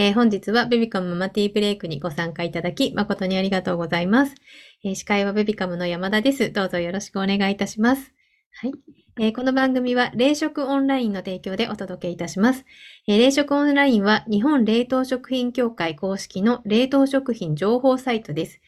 えー、本日はベビカムママティーブレイクにご参加いただき、誠にありがとうございます。えー、司会はベビカムの山田です。どうぞよろしくお願いいたします。はい。えー、この番組は、冷食オンラインの提供でお届けいたします。えー、冷食オンラインは、日本冷凍食品協会公式の冷凍食品情報サイトです。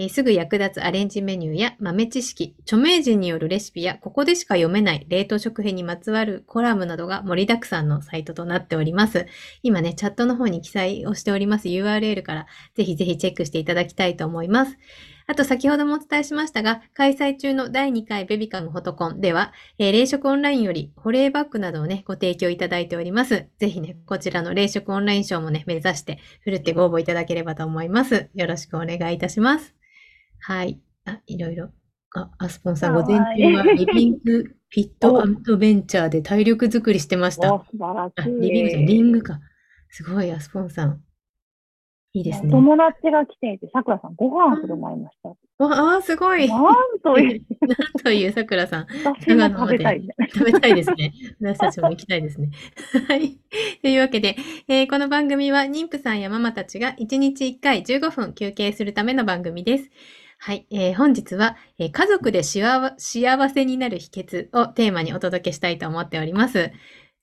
えー、すぐ役立つアレンジメニューや豆知識、著名人によるレシピや、ここでしか読めない冷凍食品にまつわるコラムなどが盛りだくさんのサイトとなっております。今ね、チャットの方に記載をしております URL から、ぜひぜひチェックしていただきたいと思います。あと先ほどもお伝えしましたが、開催中の第2回ベビカムフォトコンでは、えー、冷食オンラインより保冷バッグなどをね、ご提供いただいております。ぜひね、こちらの冷食オンラインショーもね、目指して、ふるってご応募いただければと思います。よろしくお願いいたします。はい。あ、いろいろ。あ、アスポンさん、午前中はリビング フィットアドベンチャーで体力づくりしてました。素晴らしい。リビングじゃリングか。すごい、アスポンさん。いいですね。友達が来ていて、さくらさんご飯振る舞いました。ああ、すごい。なんという。なんというさくらさん。私も食べたい、食べたいですね。私たちも行きたいですね。はい。というわけで、えー、この番組は妊婦さんやママたちが1日1回15分休憩するための番組です。はい、えー、本日は、えー、家族で幸せになる秘訣をテーマにお届けしたいと思っております。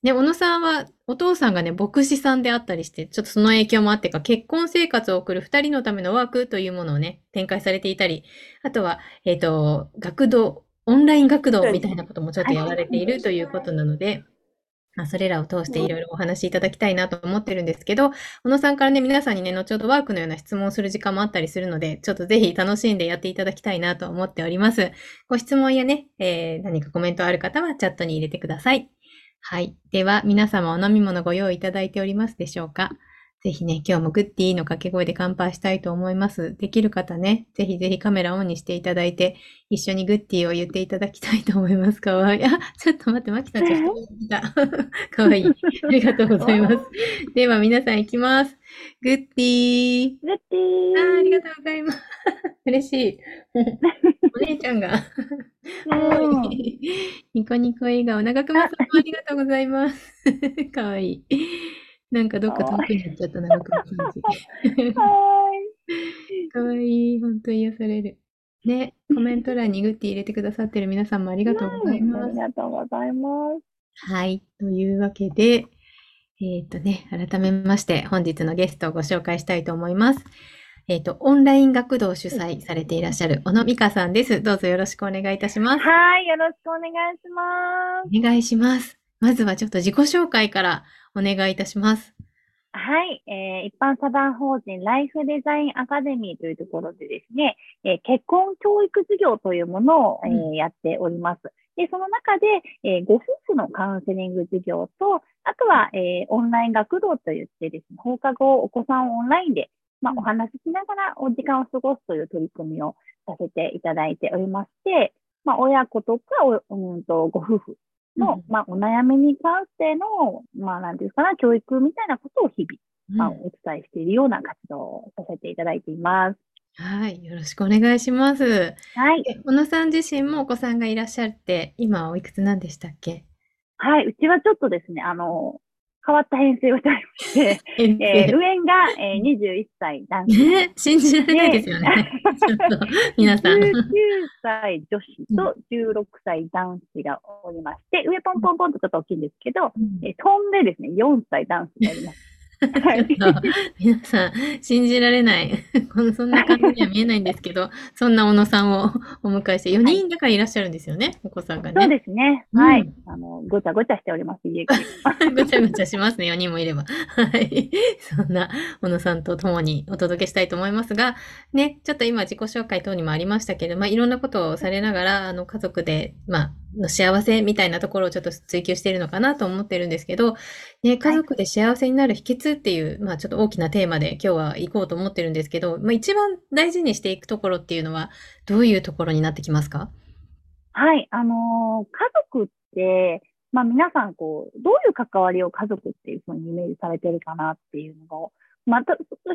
で、小野さんは、お父さんがね、牧師さんであったりして、ちょっとその影響もあってか、結婚生活を送る二人のためのワークというものをね、展開されていたり、あとは、えっ、ー、と、学童、オンライン学童みたいなこともちょっとやられているということなので、まあ、それらを通していろいろお話しいただきたいなと思ってるんですけど、小野さんからね、皆さんにね、後ほどワークのような質問をする時間もあったりするので、ちょっとぜひ楽しんでやっていただきたいなと思っております。ご質問やね、えー、何かコメントある方はチャットに入れてください。はい。では、皆様お飲み物ご用意いただいておりますでしょうか？ぜひね、今日もグッディーの掛け声で乾杯したいと思います。できる方ね、ぜひぜひカメラオンにしていただいて、一緒にグッディーを言っていただきたいと思います。かわいい。あ、ちょっと待って、マキさんちょっと来た。かわいい。ありがとうございます。では、皆さん行きます。グッディー。グッディー。あありがとうございます。嬉しい。お姉ちゃんが。ニコニコ笑顔。長熊さんもありがとうございます。かわいい。なんかどっか遠くに行っちゃったな、長熊さんかわいい。ほんと癒される。ね、コメント欄にグッティ入れてくださってる皆さんもありがとうございます。ありがとうございます。はい。というわけで、えっ、ー、とね、改めまして本日のゲストをご紹介したいと思います。えっ、ー、と、オンライン学童を主催されていらっしゃる小野美香さんです。どうぞよろしくお願いいたします。はい、よろしくお願いします。お願いします。まずはちょっと自己紹介からお願いいたします。はい、えー、一般社団法人ライフデザインアカデミーというところでですね、えー、結婚教育事業というものを、えー、やっております。で、その中で、えー、ご夫婦のカウンセリング事業と、あとは、えー、オンライン学童といってですね、放課後お子さんをオンラインでまあ、お話ししながらお時間を過ごすという取り組みをさせていただいておりまして、まあ、親子とかお、うんと、ご夫婦の、うん、まあ、お悩みに関しての、まあ、なんていうかな、教育みたいなことを日々、まあ、お伝えしているような活動をさせていただいています。はい。よろしくお願いします。はい。小野さん自身もお子さんがいらっしゃって、今おいくつなんでしたっけ？はい。うちはちょっとですね、あの、変わった編成をしておりまして、えー、上が、えー、21歳男子。ね、信じられないですよね。ちょっと、皆さん。19歳女子と16歳男子がおりまして、上ポンポンポンとちょっと大きいんですけど、うん、えー、飛んでですね、4歳男子がおります。皆さん、信じられない。そんな感じには見えないんですけど、そんな小野さんをお迎えして、4人だからいらっしゃるんですよね、はい、お子さんがね。そうですね。はい。あの、ごちゃごちゃしております、家が。ごちゃごちゃしますね、4人もいれば。はい。そんな小野さんと共にお届けしたいと思いますが、ね、ちょっと今自己紹介等にもありましたけど、まあ、いろんなことをされながら、あの、家族で、まあ、の幸せみたいなところをちょっと追求しているのかなと思ってるんですけど、ね、家族で幸せになる秘訣っていう、はい、まあちょっと大きなテーマで今日は行こうと思ってるんですけど、まあ一番大事にしていくところっていうのはどういうところになってきますか？はい、あのー、家族って、まあ皆さんこう、どういう関わりを家族っていうふうにイメージされてるかなっていうのを、また、人そ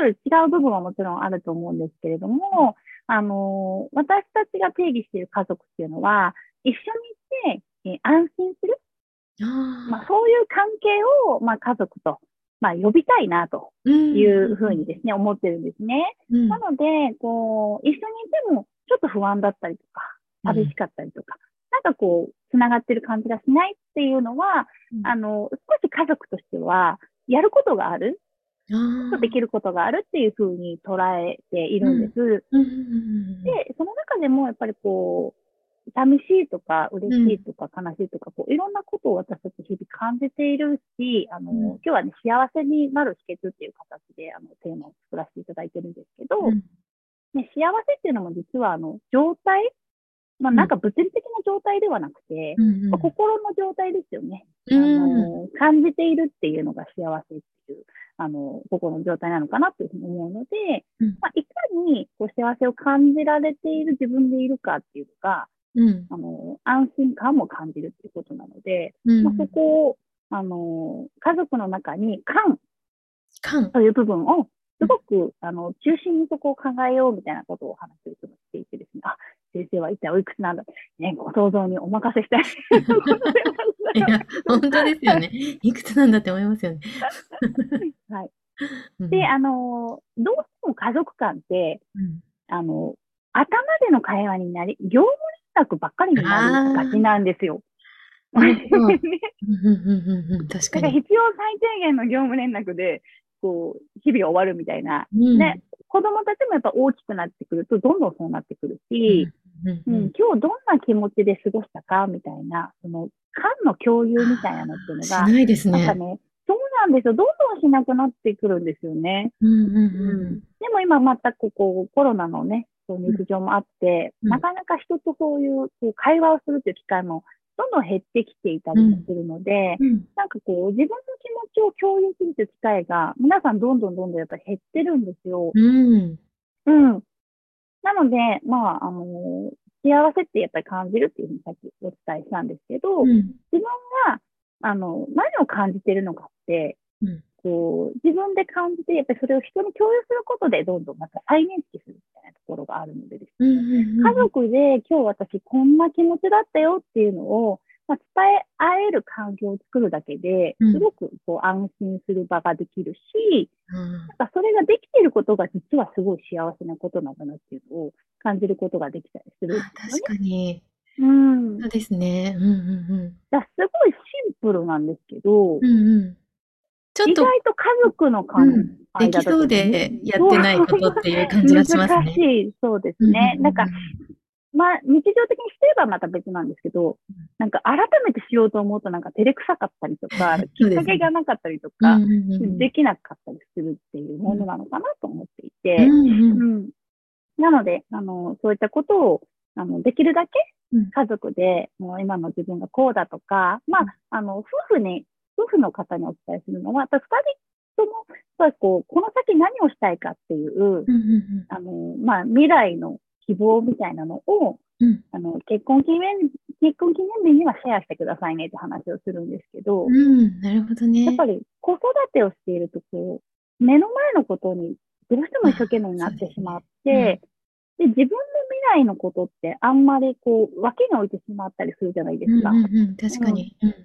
れぞれ違う部分はもちろんあると思うんですけれども、あのー、私たちが定義している家族っていうのは、一緒にいて、えー、安心する。まあ、そういう関係を、まあ、家族とまあ、呼びたいなとうん。いうふうにですね、思ってるんですね。うん。なので、こう、一緒にいても、ちょっと不安だったりとか、寂しかったりとか、なんかこう、繋がってる感じがしないっていうのは、うんあの、少し家族としては、やることがある、ああ。できることがあるっていうふうに捉えているんです。うんうんうんで、その中でもやっぱりこう、寂しいとか、嬉しいとか、悲しいとか、こう、いろんなことを私たち日々感じているし、あの、うん。今日はね、幸せになる秘訣っていう形で、あの、テーマを作らせていただいてるんですけど、うん。ね、幸せっていうのも実は、あの、状態まあ、なんか物理的な状態ではなくて、うん心の状態ですよね。あうん。の、感じているっていうのが幸せっていう、あの、心の状態なのかなというふうに思うので、うん。まあ、いかにこう幸せを感じられている自分でいるかっていうのが、うんあの、安心感も感じるっていうことなので、うんまあ、そこを、あの、家族の中に感感。という部分を、すごく、あの、中心にそこを考えようみたいなことをお話ししていてですね、あ、先生は一体おいくつなんだね、ご想像にお任せしたい。いや、本当ですよね。いくつなんだって思いますよね。はい。うんで、あの、どうしても家族間って、うんあの、頭での会話になり、業務連絡ばっかりになりがちなんですよ。ねうん。うん。うん。うん。確かに。か必要最低限の業務連絡で、こう、日々終わるみたいな。うん。ね、子供たちもやっぱ大きくなってくると、どん。どん。そうなってくるし、うん。うん。今日どん。な気持ちで過ごしたかみたいな、その、感の共有みたいなのっていうのしが、ないですなん。かね。そうなん。ですよ。どん。どん。しなくなってくるん。ですよね。うん。うん。うん。でも今またここコロナのね、そう日常もあって、うん。なかなか人とそういうこう会話をするという機会もどんどん減ってきていたりもするので、うん。なんかこう自分の気持ちを共有するという機会が皆さんどんどんどんどんやっぱり減ってるんですよ。うん。うん。なので、まあ、あの幸せってやっぱり感じるっていうふうにさっきお伝えしたんですけど、うん。自分が、あの、何を感じてるのかって、うんこう、自分で感じて、やっぱりそれを人に共有することで、どんどんまた再認識するみたいなところがあるのでですうんね、うんうん家族で今日私こんな気持ちだったよっていうのを、まあ、伝え合える環境を作るだけでうん、すごくこう安心する場ができるし、うんなんかそれができていることが実はすごい幸せなことなんだなっていうのを感じることができたりするね。確かに。うん。そうですね。うんうんだからすごいシンプルなんですけど、うん。うんうん。ちょっと意外と家族の間、うんできそうでやってないことっていう感じがしますね。難しい、そうですね。うううなんか、まあ、日常的にしてればまた別なんですけどうん、なんか改めてしようと思うとなんか照れくさかったりとか、きっかけがなかったりとうかできなかったりするっていうものなのかなと思っていて、うん。なので、あの、そういったことを、あの、できるだけうん。家族で、もう今の自分がこうだとか、まあ、あの、夫婦に、夫婦の方にお伝えするのは、やっぱり二人とも、やっぱりこう、この先何をしたいかっていう、あの、まあ、未来の希望みたいなのを、うんあの、結婚記念、結婚記念日にはシェアしてくださいねって話をするんですけど、うんうんなるほどね。やっぱり子育てをしていると、こう、目の前のことにどうしても一生懸命になってしまって、で、自分の未来のことってあんまりこう、脇に置いてしまったりするじゃないですか。うんうんうん確かに。うんで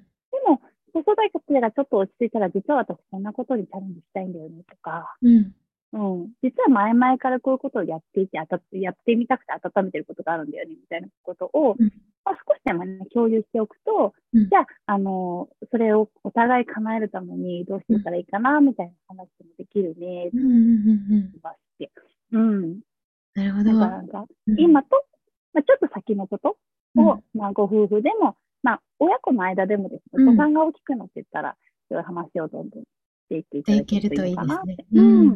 も、子育てがちょっと落ち着いたら、実は私こんなことにチャレンジしたいんだよねとか、うんうん。実は前々からこういうことをやっていて、あたやってみたくて温めてることがあるんだよね、みたいなことを、うんまあ、少しでもね、共有しておくと、うんじゃあ、あの、それをお互い叶えるためにどうしてたらいいかな、みたいな話もできるね、うんうんうんうんまして。うん。なるほど。だからなんか、うん今と、まあ、ちょっと先のことうんを、まあ、ご夫婦でも、まあ、親子の間でもですうん。ね、お子さんが大きくなっていったら、そういう話をどんどんしていっていただけるといいかなって。ね。うん。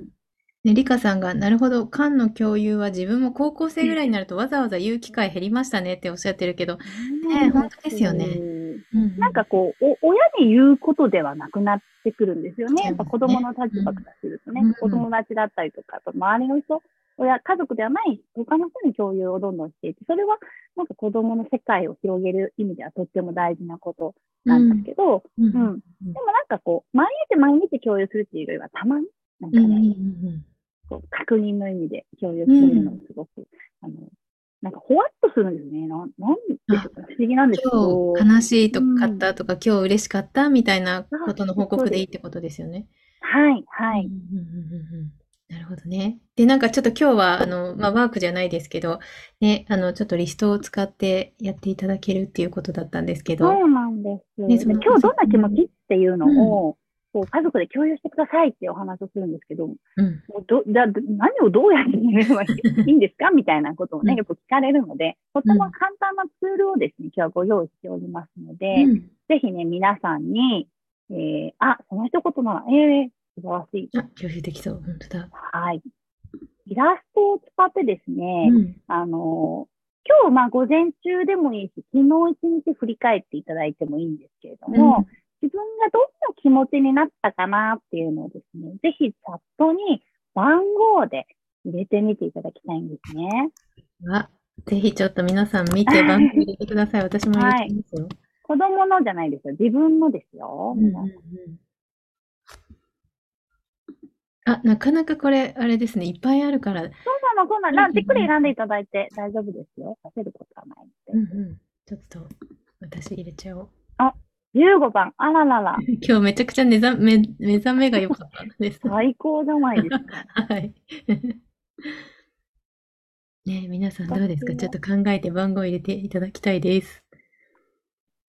ね、リカさんが、なるほど、缶の共有は自分も高校生ぐらいになるとわざわざ言う機会減りましたねっておっしゃってるけど、ね本当ですよね。うんなんかこう、お親に言うことではなくなってくるんですよね。やっぱ子供の立場からするとね、うんお友達だったりとか、あと周りの人、親、家族ではない他の人に共有をどんどんしていって、それはなんか子供の世界を広げる意味ではとっても大事なことなんですけど、うんうん。でもなんかこう、毎日毎日共有するっていうよりは、たまに、なんかうんうんこう確認の意味で共有するのをすごく、あの、なんかほわっとするんですね。なん、なんでしょうか不思議なんですけど。今日悲しいとかったとか、今日嬉しかったみたいなことの報告でいいってことですよね。はい、はい。なるほどね。で、なんかちょっと今日は、あの、まあ、ワークじゃないですけど、ね、あの、ちょっとリストを使ってやっていただけるっていうことだったんですけど、そうなんです。ねそので今日どんな気持ちっていうのを、こう家族で共有してくださいってお話をするんですけど、もうん。うどじゃあど何をどうやって決めればいいいいんですかみたいなことをね、うんよく聞かれるので、とても簡単なツールをですね、今日はご用意しておりますので、うんぜひね、皆さんに、えー、あ、その一言なら、ええ素晴らしい。あ、共有できそう。本当だ。はい。イラストを使ってですね、うん。あの、今日、まあ、午前中でもいいし、昨日一日振り返っていただいてもいいんですけれども、自分がどんな気持ちになったかなっていうのをですね、ぜひチャットに番号で入れてみていただきたいんですね。あ、ぜひちょっと皆さん見て番号入れてください。私も入れてますよ。子供のじゃないですよ。自分のですよ。うんうんうんあ、なかなかこれ、あれですね。いっぱいあるから。そうなの、そうなの。なじっくり選んでいただいて大丈夫ですよ。させることはないので。うんうん。ちょっと、私入れちゃおう。15番、あららら、今日めちゃくちゃ目覚め、目覚めが良かったです。最高じゃないですか。はい。ねえ皆さんどうですか？ちょっと考えて番号入れていただきたいです。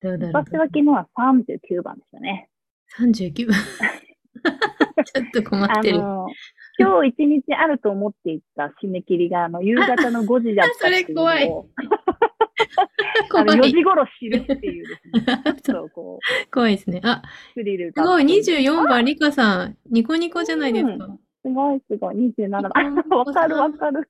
どうだろう私は昨日は39番でしたね。39番。ちょっと困あってる。の、今日一日あると思っていた締め切りが、あの、夕方の5時だったっていうのを、それ怖い あの、4怖い。時頃知るっていうですね、ちょっとこう、怖いですね。あ、スリルが。すごい、24番、リカさん、ニコニコじゃないですか。うんすごいすごい、27番。うんあ わかるわかる。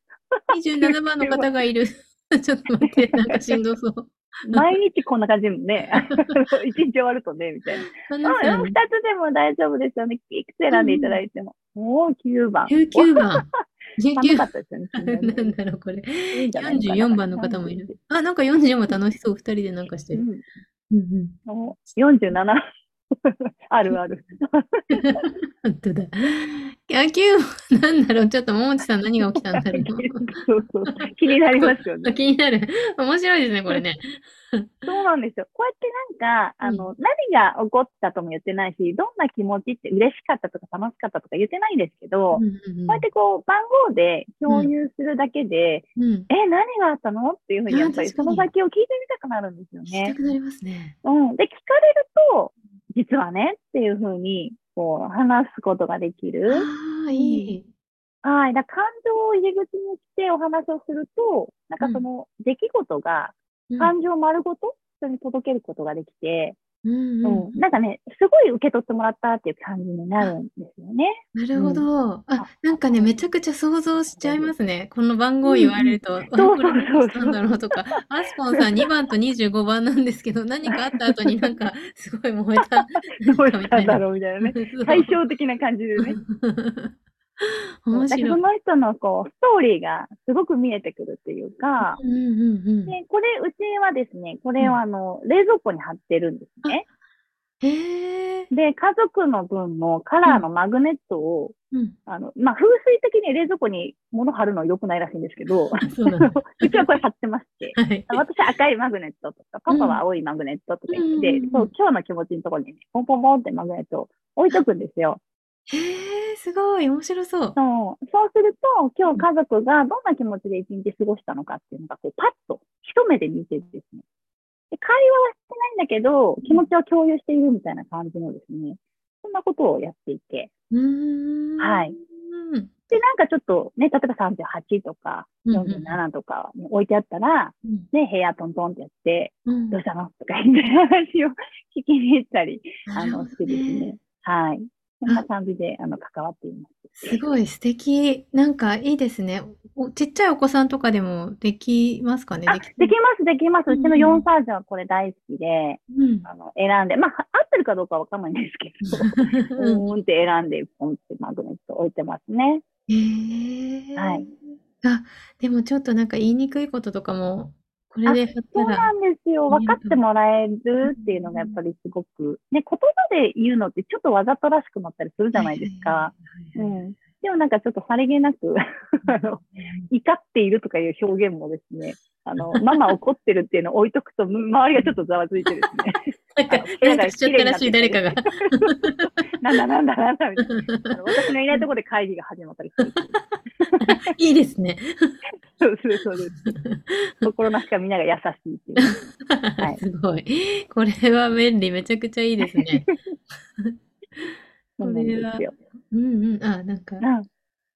27番の方がいる。ちょっと待って、なんかしんどそう。毎日こんな感じもんね。一日終わるとね、みたいな。二、つでも大丈夫ですよね。いくつ選んでいただいても。もう9番。19番。寒か19ったですよね。なんだろう、これ。いいんじゃないかな44番の方もいる。あ、なんか44番楽しそう。二人でなんかしてる。うんうんうん。もう47。あるある。本当だ。野球、なんだろう、ちょっと桃地さん何が起きたんだろう。そうそう。気になりますよね。気になる。面白いですね、これね。そうなんですよ。こうやってなんか、あの、何が起こったとも言ってないし、どんな気持ちって嬉しかったとか楽しかったとか言ってないんですけど、こうやってこう、番号で共有するだけで、うん、うん。え、何があったのっていうふうに、やっぱりその先を聞いてみたくなるんですよ聞きねた。くなりますね。うん。で、聞かれると、実はねっていうふうに、こう、話すことができる。ああ、いい。はい。だ感情を入り口にしてお話をすると、なんかその出来事がうん感情丸ごと人に届けることができて、うんううんん。なんかね、すごい受け取ってもらったっていう感じになるんですよね。なるほど。あ、なんかね、めちゃくちゃ想像しちゃいますね。この番号言われると、うこれしたんだろうとか、アスポンさん2番と25番なんですけど、何かあった後になんか、すごい燃えた。どうしたんだろうみたいなね。対照的な感じでね。面白い。その人のこう、ストーリーがすごく見えてくるっていうか、うんうんうん。で、これ、うちはですね、これをあの、冷蔵庫に貼ってるんですね。で、家族の分のカラーのマグネットを、うん。あの、まあ、風水的に冷蔵庫に物貼るの良くないらしいんですけど、うちはこれ貼ってまして、はい。私は赤いマグネットとか、パパは青いマグネットとか言って、うんそう、今日の気持ちのところにね、ポンポンポンってマグネットを置いとくんですよ。へえ、すごい、面白そう。そう。そうすると、今日家族がどんな気持ちで一日過ごしたのかっていうのが、こう、パッと一目で見てですね。で会話はしてないんだけど、気持ちを共有しているみたいな感じのですね、そんなことをやっていて。はいうん。で、なんかちょっとね、例えば38とかうんうん47とかに置いてあったら、うんね、部屋トントンってやって、うんどうしたの？とか言って話を聞きに行ったり、あの、してですね。はい。そんな感じで、あの、関わっています。すごい素敵。なんかいいですね。おちっちゃいお子さんとかでもできますかね？あ、できできます、できます。うちのうん4歳児はこれ大好きで、うん。あの、選んで、まあ、合ってるかどうかわかんないんですけど、う ーんって選んで、ポンってマグネット置いてますね。へえ。はい。あ、でもちょっとなんか言いにくいこととかも、これで。そうなんですよ。分かってもらえるっていうのがやっぱりすごく、ね、言葉で言うのってちょっとわざとらしくなったりするじゃないですか。うん。でもなんかちょっとさりげなく、あの、怒っているとかいう表現もですね、あの、ママ怒ってるっていうのを置いとくと、む周りがちょっとざわついてですね。なんか、なんかしちゃったらしい、誰かが。なんだなんだなんだみたいな。私のいないところで会議が始まったりする。いいですね。そうそうそうです。心なしかみんなが優しいっていうね。はい すごい。これは便利。めちゃくちゃいいですね。そうなんですよ。うんうん。あ、なんか、うん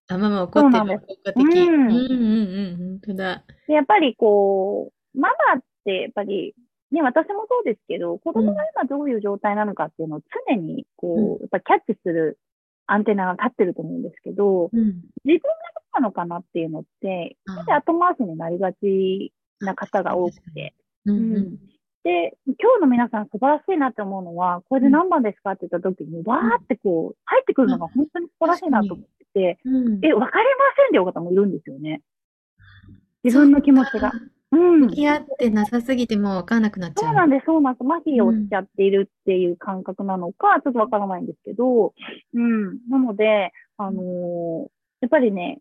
あ、ママ怒ってる。効果的。ううんんうんうん。本当だ。で、やっぱりこう、ママってやっぱり、ね、私もそうですけど、子供が今どういう状態なのかっていうのを常に、こう、やっぱキャッチするアンテナが立ってると思うんですけど、うん。自分がなのかなっていうのって、あで後回しになりがちな方が多くて、うんう。で、今日の皆さん素晴らしいなって思うのは、これで何番ですかって言った時に、わーってこう、入ってくるのが本当に素晴らしいなと思ってて、うん。え、わかりませんっていう方もいるんですよね。自分の気持ちが。うん。向き合ってなさすぎてもう分かんなくなっちゃう。そうなんです、そうなんです。麻痺をしちゃっているっていう感覚なのか、ちょっとわからないんですけど、うん。なので、あのーやっぱりね、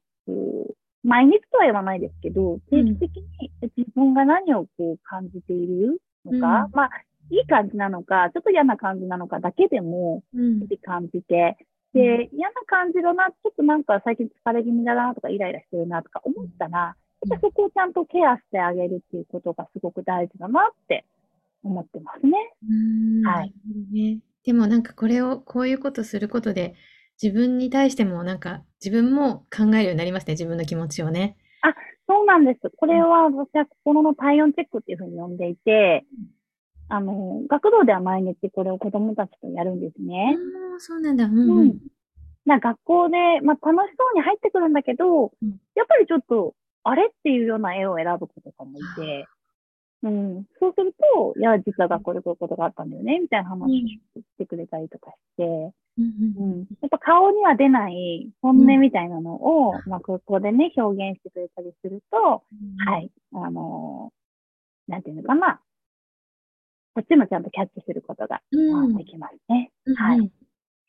毎日とは言わないですけど、定期的に自分が何をこう感じているのか、うん。まあ、いい感じなのか、ちょっと嫌な感じなのかだけでも、感じて、で、嫌な感じだな、ちょっとなんか最近疲れ気味だなとか、イライラしてるなとか思ったら、うん。やっぱそこをちゃんとケアしてあげるっていうことがすごく大事だなって思ってますね。うん。はい。ね。でもなんかこれを、こういうことすることで、自分に対してもなんか自分も考えるようになりますね。自分の気持ちをね。そうなんです。これは私は心の体温チェックっていうふうに呼んでいて、あの、学童では毎日これを子供たちとやるんですね。ああ、そうなんだ。うんううんん。な学校で、まあ、楽しそうに入ってくるんだけど、うんやっぱりちょっと、あれっていうような絵を選ぶ子とかもいて、うん、そうすると、いや、実は学校でこういうことがあったんだよね、みたいな話をしてくれたりとかして、うんうん、やっぱ顔には出ない本音みたいなのを、まあ、ここでね、表現してくれたりすると、うん。はい、あのーなんていうのかな、こっちもちゃんとキャッチすることが、うん。できますね。うんはい。うん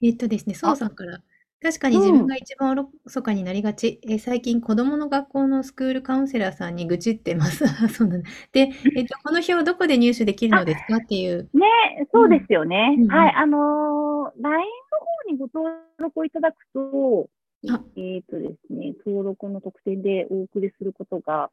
えっとですね、そうさんから。確かに自分が一番おろそかになりがち。えー最近子供の学校のスクールカウンセラーさんに愚痴ってます。そうなんだ。で、えっと、この表をどこで入手できるのですかっていう。ね、そうですよね。うんはい、あのー LINE の方にご登録をいただくと、あえっ、とですね、登録の特典でお送りすることが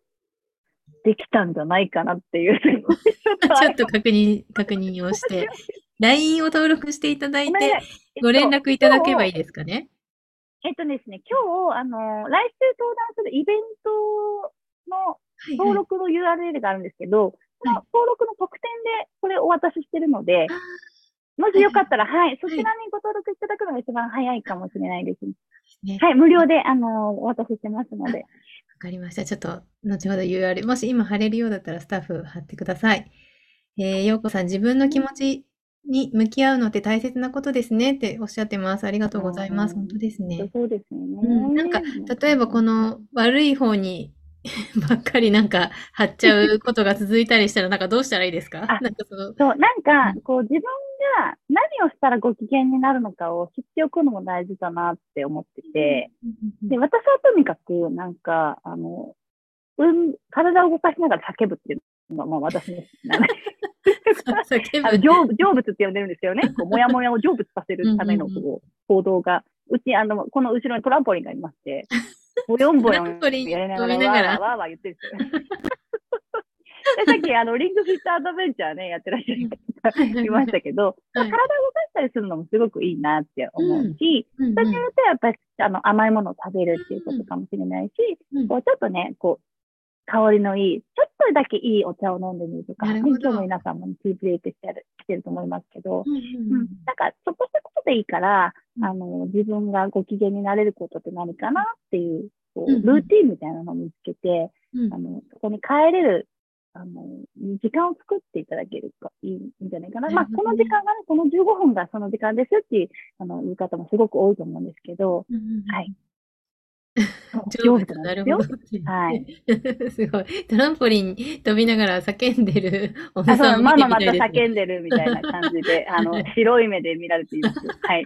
できたんじゃないかなっていう、すごいちょっとちょっと確認、確認をして、LINE を登録していただいて、ごめんなさいご連絡いただけばいいですかね。えっとですね、今日、あのー来週登壇するイベントのはい登録の URL があるんですけど、その登録の特典でこれお渡ししてるので、もしよかったら、はい、そちらにご登録いただくのが一番早いかもしれないです。ねはい、無料で、あのーお渡ししてますので。わかりました。ちょっと、後ほど URL、もし今貼れるようだったらスタッフ貼ってください。えー、ようこさん、自分の気持ちに向き合うのって大切なことですねっておっしゃってます。ありがとうございます。うん。本当ですね。そうですよね。うん、なんか、例えばこの悪い方に ばっかりなんか貼っちゃうことが続いたりしたら、なんかどうしたらいいですか？あなんかその、そう、なんかうん、こう、自分が何をしたらご機嫌になるのかを知っておくのも大事だなって思ってて、で、私はとにかく、なんか、あの、うん、体を動かしながら叫ぶっていうのが、まあ私の。あの成成仏って呼んでるんですよね。こうもやもやを成仏させるためのうんうんこう行動が。うち、あの、この後ろにトランポリンがありまして、ボヨンボヨンやりながら、わーわーわー言ってるんですよ。でさっき、あの、リングフィットアドベンチャーね、やってらっしゃる方いましたけど、はい体を動かしたりするのもすごくいいなって思うし、うんうんそれによってやっぱりあの甘いものを食べるっていうことかもしれないし、うん。こうちょっとね、こう、香りのいい、ちょっとだけいいお茶を飲んでみるとか、今日も皆さんもティーブレイクしてるしてると思いますけど、うんううん。ん、なんかちょっとしたことでいいから、うん。あの、自分がご機嫌になれることって何かなっていう、こうんううん。ルーティンみたいなのを見つけて、うん。あの、そこに帰れる、あの、時間を作っていただけるといいんじゃないかな。まあ、この時間がね、この15分がその時間ですっていう、あの、言う方もすごく多いと思うんですけど、うんうんうん。はい。成仏なるほど。はい。すごい。トランポリン飛びながら叫んでるお姉さんを見てみたいですね。叫んでるみたいな感じで、あのはい、白い目で見られています。はい。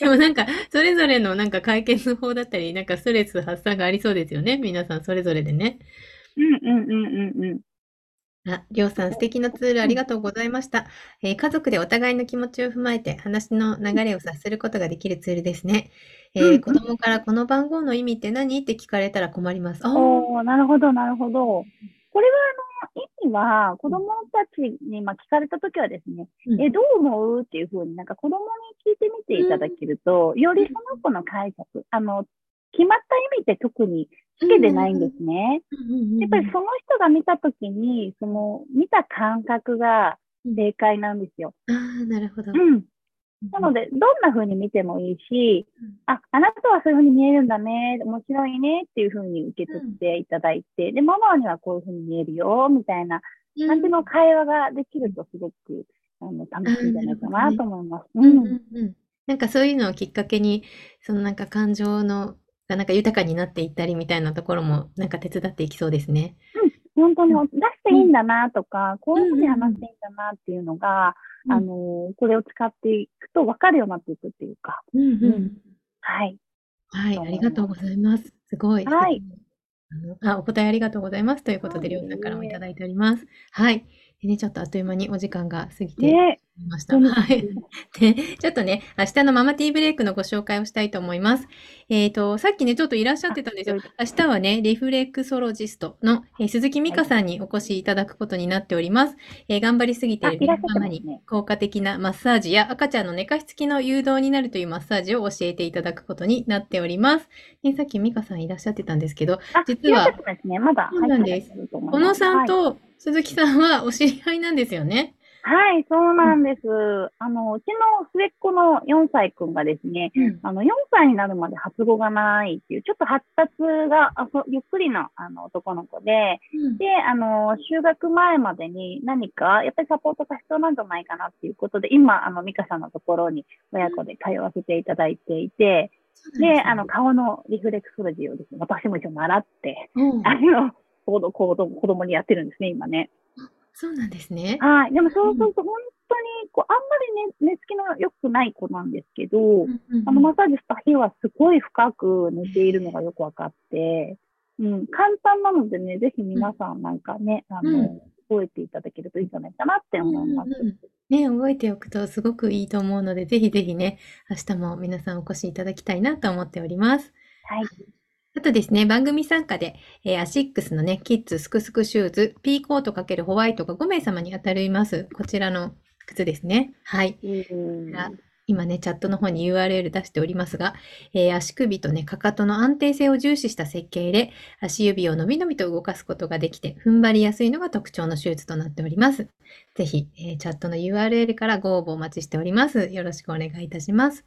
でもなんか、それぞれのなんか解決法だったり、なんかストレス発散がありそうですよね。皆さんそれぞれでね。うんうんうんうんうん。あ、りょうさん、素敵なツールありがとうございました。えー家族でお互いの気持ちを踏まえて話の流れを察することができるツールですね。えーうん子供からこの番号の意味って何？って聞かれたら困ります。あーおー、なるほど、なるほど。これは、あの、意味は、子供たちに、まあ、聞かれたときはですね、うんえ、どう思う？っていうふうになんか子供に聞いてみていただけると、よりその子の解釈、あの、決まった意味って特につけてないんですね。やっぱりその人が見たときに、その、見た感覚が正解なんですよ。ああ、なるほど。うん。なので、どんな風に見てもいいしうん、あ、あなたはそういう風に見えるんだね、面白いねっていう風に受け取っていただいて、で、ママにはこういう風に見えるよ、みたいなうん感じの会話ができるとすごく、あの、楽しいんじゃないかなと思います。うんなんかそういうのをきっかけに、そのなんか感情のがなんか豊かになっていったりみたいなところもなんか手伝っていきそうですね。本当に出していいんだなとか、こういう風にうんうんうん話していいんだなっていうのが、うんあの、これを使っていくと分かるようになっていくっていうか、うんうんうんはい。はい、ありがとうございます。すごい。はいあお答えありまということで、ということで、りょうさんからもいただいております。はい。でね、ちょっとあっという間にお時間が過ぎてねいました。本はい。で、ちょっとね、明日のママティーブレイクのご紹介をしたいと思います。えっ、と、さっきね、ちょっといらっしゃってたんですよ。明日はね、リフレクソロジストの、えー鈴木美香さんにお越しいただくことになっております。えー頑張りすぎているママに効果的なマッサージや赤ちゃんの寝かしつきの誘導になるというマッサージを教えていただくことになっております。ね、さっき美香さんいらっしゃってたんですけど、あ、実はそうなんです小野さんはいと鈴木さんはお知り合いなんですよね。はい、そうなんです。あの、うちの末っ子の4歳くんがですね、あの、4歳になるまで発語がないっていう、ちょっと発達があそゆっくりなあの男の子で、で、あの、就学前までに何か、やっぱりサポートが必要なんじゃないかなっていうことで、今、あの、ミカさんのところに親子で通わせていただいていて、で、あの、顔のリフレクソロジーをですね、私も一応習って、うん。あの、子供にやってるんですね、今ね。そうなんですね。はい。でもそうすると本当に、こう、あんまりね、寝つきの良くない子なんですけど、あの、マッサージした日はすごい深く寝ているのがよくわかって、うん、簡単なのでね、ぜひ皆さんなんかね、あの、うん覚えていただけるといいんじゃないかなって思います。うんうんうんね、覚えておくとすごくいいと思うので、ぜひぜひね、明日も皆さんお越しいただきたいなと思っております。はい。あとですね、番組参加で、えーアシックスのね、キッズスクスクシューズ、ピーコート×ホワイトが5名様に当たります。こちらの靴ですね。はい。今ね、チャットの方に URL 出しておりますが、えー足首とね、かかとの安定性を重視した設計で、足指をのびのびと動かすことができて、踏ん張りやすいのが特徴のシューズとなっております。ぜひ、えーチャットの URL からご応募お待ちしております。よろしくお願いいたします。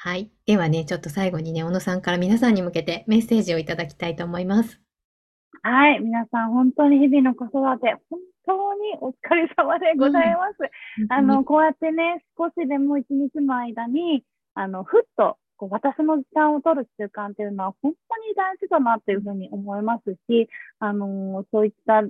はい。ではね、ちょっと最後にね、小野さんから皆さんに向けてメッセージをいただきたいと思います。はい。皆さん、本当に日々の子育て、本当にお疲れ様でございます。あの、こうやってね、少しでも一日の間に、あの、ふっと、こう、私の時間を取る習慣っていうのは本当に大事だなっていうふうに思いますし、あの、そういった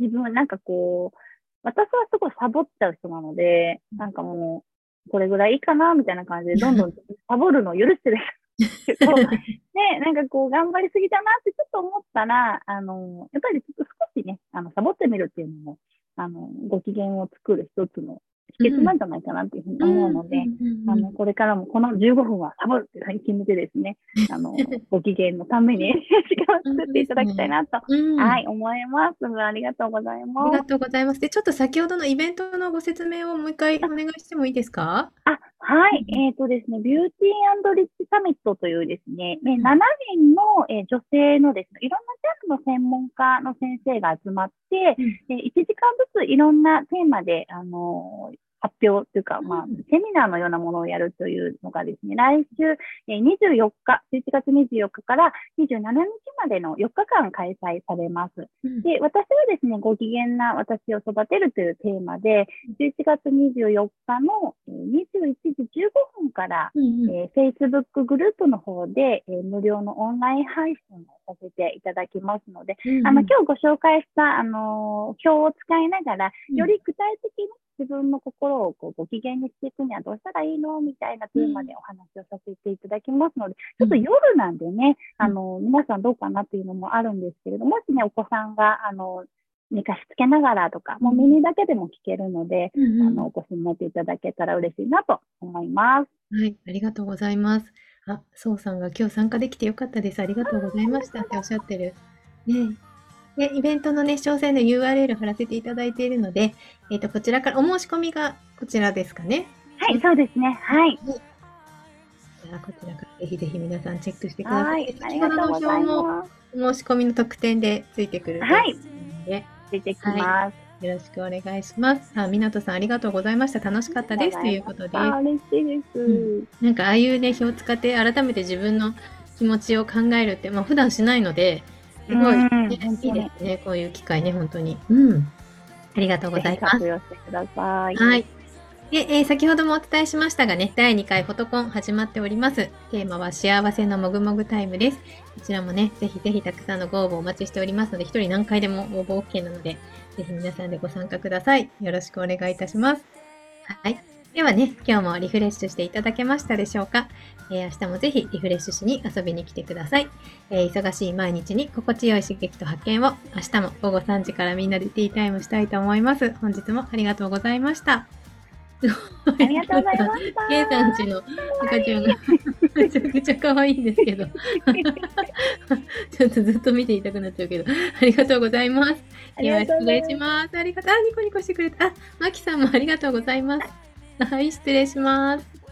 自分、なんかこう、私はすごいサボっちゃう人なので、なんかもう、これぐらいいいかな、みたいな感じで、どんどんサボるのを許してる。んですけど、ね、なんかこう、頑張りすぎたなってちょっと思ったら、あの、やっぱりちょっと少しね、あの、サボってみるっていうのも、あの、ご機嫌を作る一つの秘訣なんじゃないかなっていうふうに思うので、あの、これからもこの15分はサボるって決めてですね、あの、ご機嫌のために 時間を作っていただきたいなと、うんはい、思います。ありがとうございあますりが。とうございます。で、ちょっと先ほどのイベントのご説明をもう一回お願いしてもいいですか？あ、はい。えっ、とですね、ビューティーリッチサミットというですね、ね7人の、えー女性のですね、いろんの専門家の先生が集まって、えー1時間ずついろんなテーマで、あのー発表というか、まあうん、セミナーのようなものをやるというのがですね、来週、えー24日、11月24日から27日までの4日間開催されます。うん。で、私はですね、ご機嫌な私を育てるというテーマで、11月24日のえー21時15分から、うんうん。えー Facebook グループの方で、えー無料のオンライン配信をさせていただきますので、あの、今日ご紹介した、あのー表を使いながら、うん。より具体的に自分の心をこうご機嫌にしていくにはどうしたらいいの？みたいなテーマでお話をさせていただきますので、ちょっと夜なんでね、あの、皆さんどうかなっていうのもあるんですけれども、もしね、お子さんが、あの、寝かしつけながらとか、もう耳だけでも聞けるので、うんうんあの、お越しになっていただけたら嬉しいなと思います。はい、ありがとうございます。あ、そうさんが今日参加できてよかったです。ありがとうございましたっておっしゃってる。ねえ。で、イベントのね、詳細の URL 貼らせていただいているので、えっ、と、こちらからお申し込みがこちらですかね？はい、そうですね。はい。じゃあ、こちらからぜひぜひ皆さんチェックしてくださ。はいい。ありがとうございます。お申し込みの特典でついてくるとはい出てきます。よろしくお願いします。あ、みなとさんありがとうございました。楽しかったです。ということで。あ、嬉しいです。うなんかああいうね、表を使って改めて自分の気持ちを考えるって、まあ普段しないので、すごい、いいですね。こういう機会ね、本当に。うん。ありがとうございます。活用してください。はい。で、えー先ほどもお伝えしましたがね、第2回フォトコン始まっております。テーマは幸せのもぐもぐタイムです。こちらもね、ぜひぜひたくさんのご応募お待ちしておりますので、一人何回でも応募 OK なので、ぜひ皆さんでご参加ください。よろしくお願いいたします。はい。ではね、今日もリフレッシュしていただけましたでしょうか、えー明日もぜひリフレッシュしに遊びに来てください。えー忙しい毎日に心地よい刺激と発見を明日も午後3時からみんなでティータイムしたいと思います。本日もありがとうございました。あありがとうございました。ケイさんちの赤ちゃんがめちゃくちゃ可愛いんですけど。ちょっとずっと見ていたくなっちゃうけど。ありがとうございます。ありでは失礼がとうございします。ありがとう。あ、ニコニコしてくれた。あ、マキさんもありがとうございます。はい、失礼します。